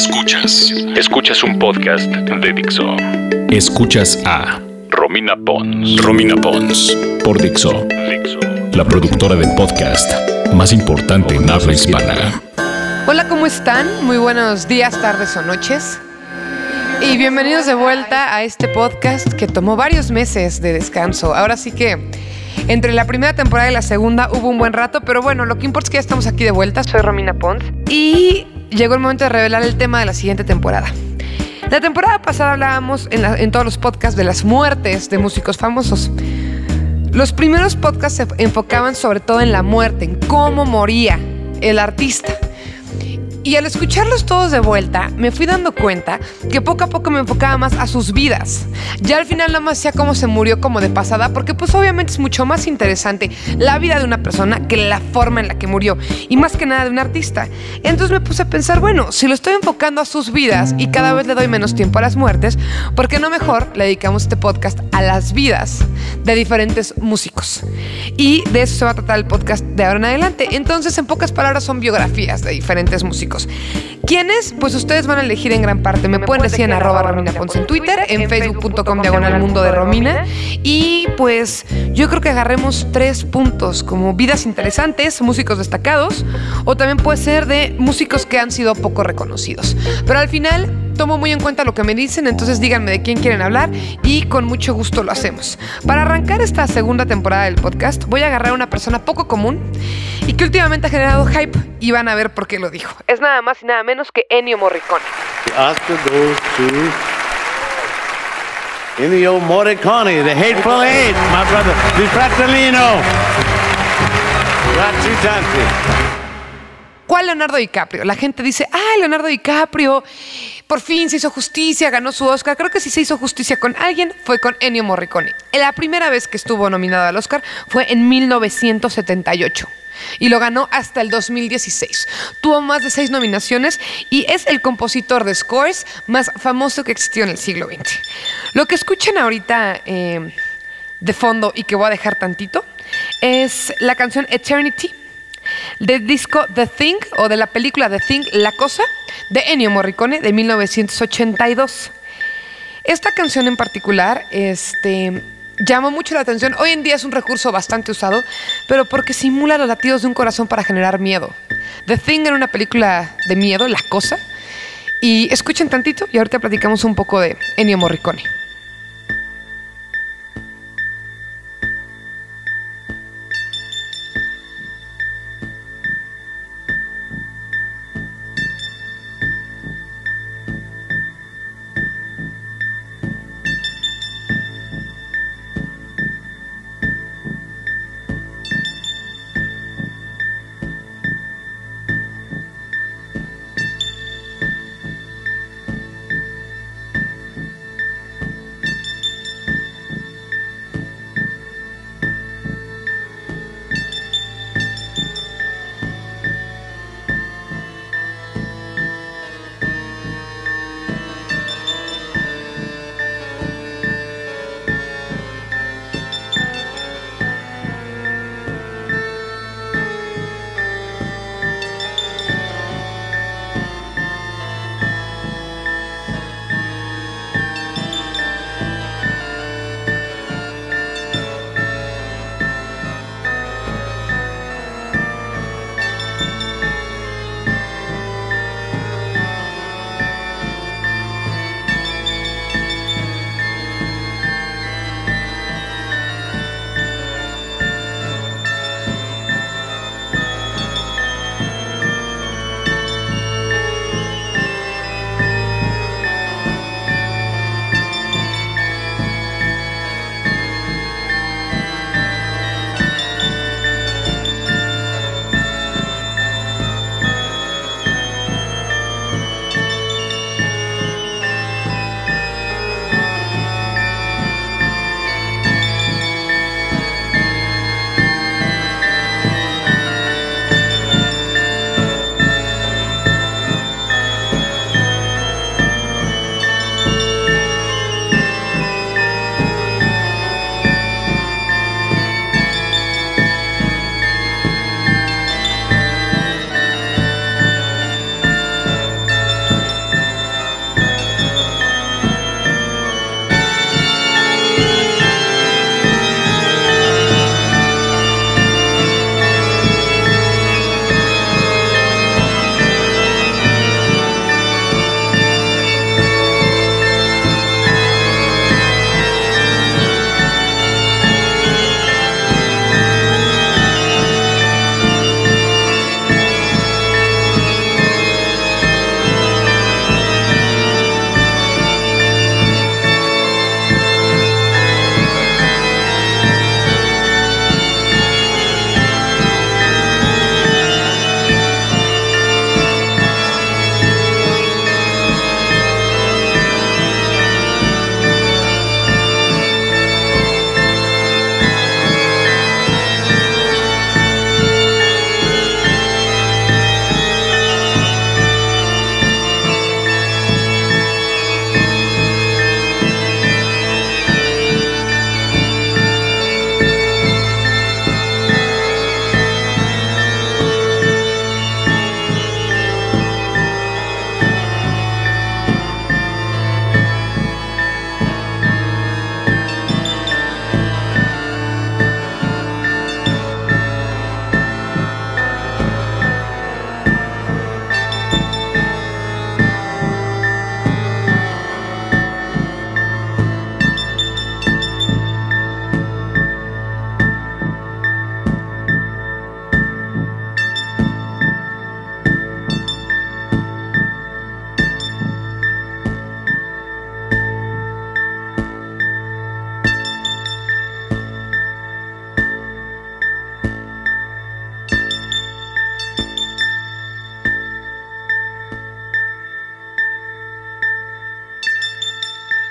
Escuchas. Escuchas un podcast de Dixo. Escuchas a Romina Pons. Romina Pons. Por Dixo. Dixo. La productora del podcast más importante en habla hispana. Hola, ¿cómo están? Muy buenos días, tardes o noches. Y bienvenidos de vuelta a este podcast que tomó varios meses de descanso. Ahora sí que entre la primera temporada y la segunda hubo un buen rato, pero bueno, lo que importa es que ya estamos aquí de vuelta. Soy Romina Pons y llegó el momento de revelar el tema de la siguiente temporada. La temporada pasada hablábamos en, en todos los podcasts de las muertes de músicos famosos. Los primeros podcasts se enfocaban sobre todo en la muerte, en cómo moría el artista. Y al escucharlos todos de vuelta, me fui dando cuenta que poco a poco me enfocaba más a sus vidas. Ya al final nada más decía cómo se murió como de pasada, porque pues obviamente es mucho más interesante la vida de una persona que la forma en la que murió, y más que nada de un artista. Entonces me puse a pensar, bueno, si lo estoy enfocando a sus vidas y cada vez le doy menos tiempo a las muertes, ¿por qué no mejor le dedicamos este podcast a las vidas de diferentes músicos? Y de eso se va a tratar el podcast de ahora en adelante. Entonces, en pocas palabras, son biografías de diferentes músicos. ¿Quiénes? Pues ustedes van a elegir en gran parte. Me, pueden decir en arroba Romina Ponce en Twitter, en facebook.com diagonal mundo de Romina. Y pues yo creo que agarremos tres puntos, como vidas interesantes, músicos destacados, o también puede ser de músicos que han sido poco reconocidos. Pero al final tomo muy en cuenta lo que me dicen, entonces díganme de quién quieren hablar y con mucho gusto lo hacemos. Para arrancar esta segunda temporada del podcast, voy a agarrar a una persona poco común y que últimamente ha generado hype y van a ver por qué lo dijo. Es nada más y nada menos que Ennio Morricone. Ennio Morricone, the Hateful Eight, my brother, the Fratellino. ¿Cuál Leonardo DiCaprio? La gente dice, ah, Leonardo DiCaprio, por fin se hizo justicia, ganó su Oscar. Creo que si se hizo justicia con alguien fue con Ennio Morricone. La primera vez que estuvo nominado al Oscar fue en 1978 y lo ganó hasta el 2016. Tuvo más de seis nominaciones y es el compositor de scores más famoso que existió en el siglo XX. Lo que escuchan ahorita eh, de fondo y que voy a dejar tantito es la canción Eternity del disco The Thing o de la película The Thing, La Cosa, de Ennio Morricone de 1982. Esta canción en particular este, llamó mucho la atención. Hoy en día es un recurso bastante usado, pero porque simula los latidos de un corazón para generar miedo. The Thing era una película de miedo, La Cosa. Y escuchen tantito y ahorita platicamos un poco de Ennio Morricone.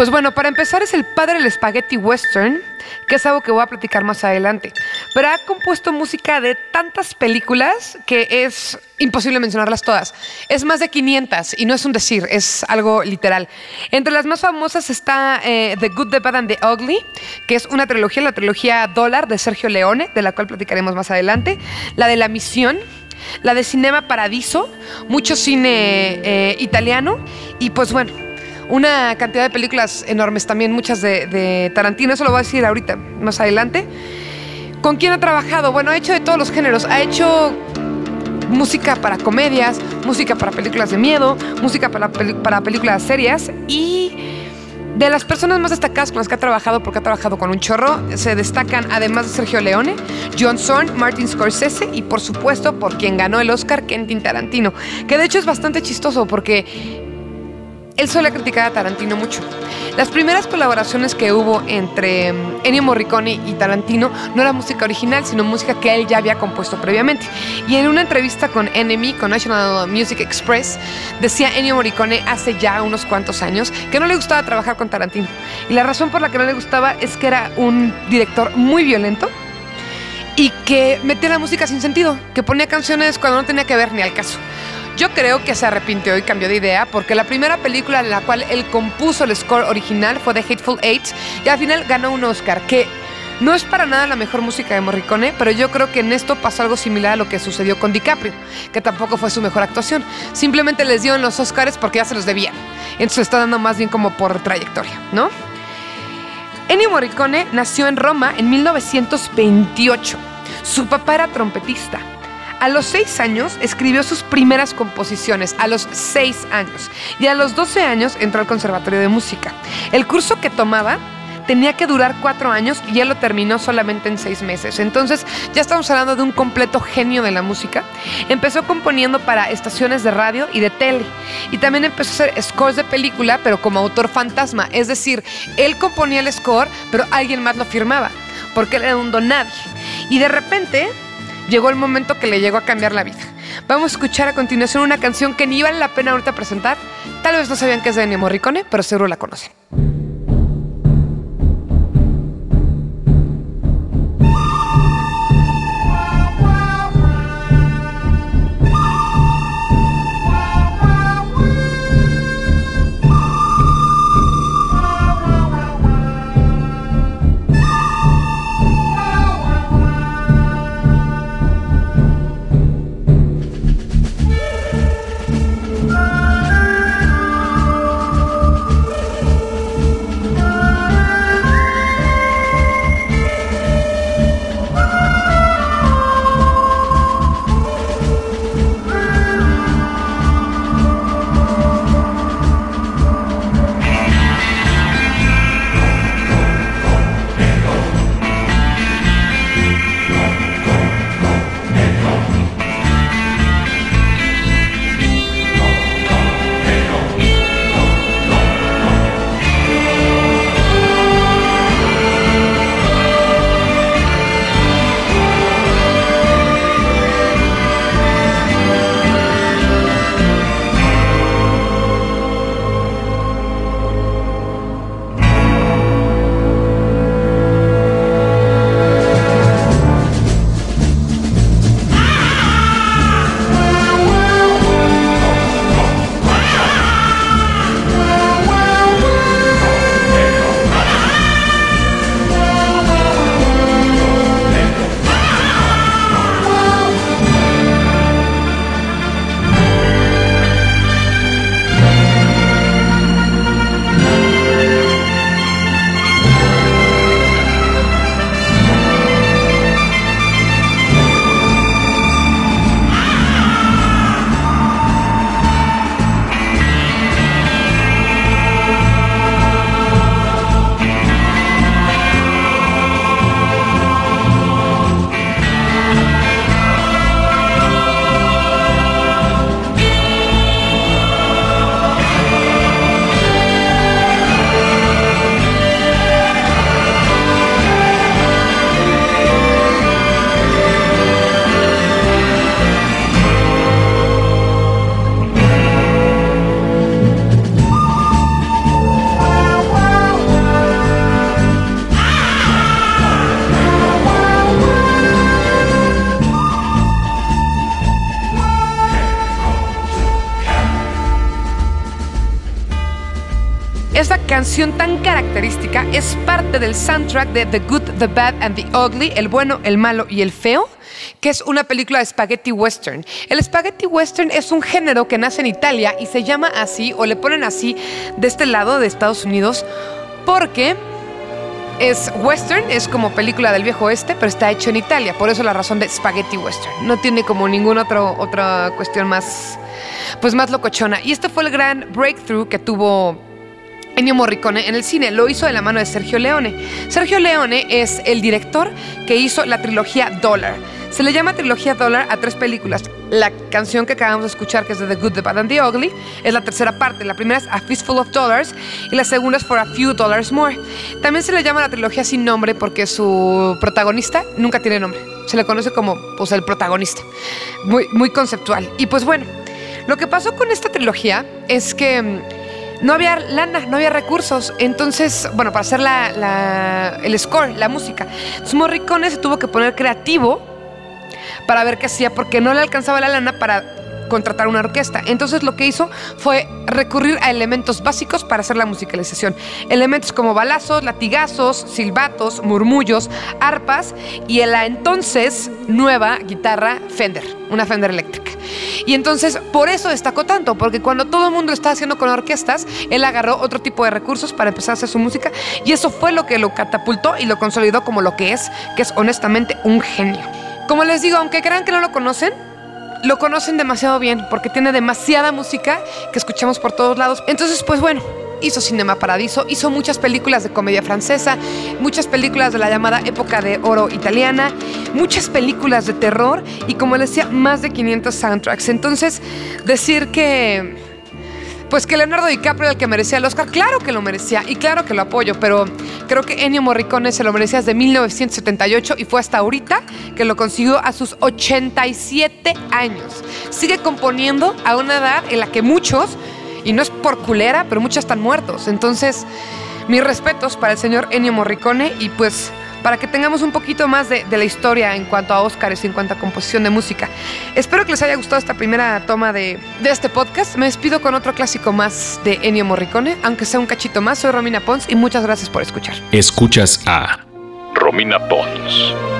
Pues bueno, para empezar es el padre del spaghetti western, que es algo que voy a platicar más adelante. Pero ha compuesto música de tantas películas que es imposible mencionarlas todas. Es más de 500 y no es un decir, es algo literal. Entre las más famosas está eh, The Good, The Bad and The Ugly, que es una trilogía, la trilogía Dólar de Sergio Leone, de la cual platicaremos más adelante. La de La Misión, la de Cinema Paradiso, mucho cine eh, italiano y pues bueno, una cantidad de películas enormes también, muchas de, Tarantino, eso lo voy a decir ahorita, más adelante. ¿Con quién ha trabajado? Bueno, ha hecho de todos los géneros, ha hecho música para comedias, música para películas de miedo, música para, para películas serias y de las personas más destacadas con las que ha trabajado, porque ha trabajado con un chorro, se destacan además de Sergio Leone, John Zorn, Martin Scorsese y por supuesto por quien ganó el Oscar, Quentin Tarantino, que de hecho es bastante chistoso porque él suele criticar a Tarantino mucho. Las primeras colaboraciones que hubo entre mm, Ennio Morricone y Tarantino no era música original, sino música que él ya había compuesto previamente. Y en una entrevista con NME, con National Music Express, decía Ennio Morricone hace ya unos cuantos años que no le gustaba trabajar con Tarantino. Y la razón por la que no le gustaba es que era un director muy violento y que metía la música sin sentido, que ponía canciones cuando no tenía que ver ni al caso. Yo creo que se arrepintió y cambió de idea porque la primera película en la cual él compuso el score original fue The Hateful Eight y al final ganó un Oscar, que no es para nada la mejor música de Morricone, pero yo creo que en esto pasó algo similar a lo que sucedió con DiCaprio, que tampoco fue su mejor actuación. Simplemente les dieron los Oscars porque ya se los debían. Entonces está dando más bien como por trayectoria, ¿no? Ennio Morricone nació en Roma en 1928. Su papá era trompetista. A los seis años escribió sus primeras composiciones, a los seis años. Y a los 12 años entró al Conservatorio de Música. El curso que tomaba tenía que durar cuatro años y ya lo terminó solamente en seis meses. Entonces ya estamos hablando de un completo genio de la música. Empezó componiendo para estaciones de radio y de tele. Y también empezó a hacer scores de película, pero como autor fantasma. Es decir, él componía el score, pero alguien más lo firmaba, porque él era un don nadie. Y de repente llegó el momento que le llegó a cambiar la vida. Vamos a escuchar a continuación una canción que ni vale la pena ahorita presentar. Tal vez no sabían que es de Ennio Morricone, pero seguro la conocen. Canción tan característica es parte del soundtrack de The Good, The Bad and The Ugly, El bueno, el malo y el feo, que es una película de spaghetti western. El spaghetti western es un género que nace en Italia y se llama así o le ponen así de este lado de Estados Unidos porque es western, es como película del viejo oeste, pero está hecho en Italia. Por eso la razón de spaghetti western. No tiene como ninguna otra cuestión más, pues más locochona. Y este fue el gran breakthrough que tuvo Ennio Morricone en el cine. Lo hizo de la mano de Sergio Leone. Sergio Leone es el director que hizo la trilogía Dollar. Se le llama trilogía Dollar a tres películas. La canción que acabamos de escuchar, que es de The Good, The Bad and The Ugly, es la tercera parte. La primera es A Fistful of Dollars y la segunda es For a Few Dollars More. También se le llama la trilogía sin nombre porque su protagonista nunca tiene nombre. Se le conoce como pues, el protagonista. Muy, conceptual. Y pues bueno, lo que pasó con esta trilogía es que mm, no había lana, no había recursos. Entonces, bueno, para hacer la, el score, la música. Entonces Morricone se tuvo que poner creativo para ver qué hacía porque no le alcanzaba la lana para contratar una orquesta. Entonces lo que hizo fue recurrir a elementos básicos para hacer la musicalización. Elementos como balazos, latigazos, silbatos, murmullos, arpas y la entonces nueva guitarra Fender, una Fender eléctrica. Y entonces por eso destacó tanto, porque cuando todo el mundo lo estaba haciendo con orquestas, él agarró otro tipo de recursos para empezar a hacer su música y eso fue lo que lo catapultó y lo consolidó como lo que es, que es honestamente un genio. Como les digo, aunque crean que no lo conocen, lo conocen demasiado bien porque tiene demasiada música que escuchamos por todos lados. Entonces, pues bueno, hizo Cinema Paradiso, hizo muchas películas de comedia francesa, muchas películas de la llamada época de oro italiana, muchas películas de terror y como les decía, más de 500 soundtracks. Entonces, decir que pues que Leonardo DiCaprio era el que merecía el Oscar. Claro que lo merecía y claro que lo apoyo, pero creo que Ennio Morricone se lo merecía desde 1978 y fue hasta ahorita que lo consiguió a sus 87 años. Sigue componiendo a una edad en la que muchos, y no es por culera, pero muchos están muertos. Entonces, mis respetos para el señor Ennio Morricone y pues para que tengamos un poquito más de, la historia en cuanto a Oscars y en cuanto a composición de música. Espero que les haya gustado esta primera toma de, de este podcast. Me despido con otro clásico más de Ennio Morricone, aunque sea un cachito más. Soy Romina Pons y muchas gracias por escuchar. Escuchas a Romina Pons.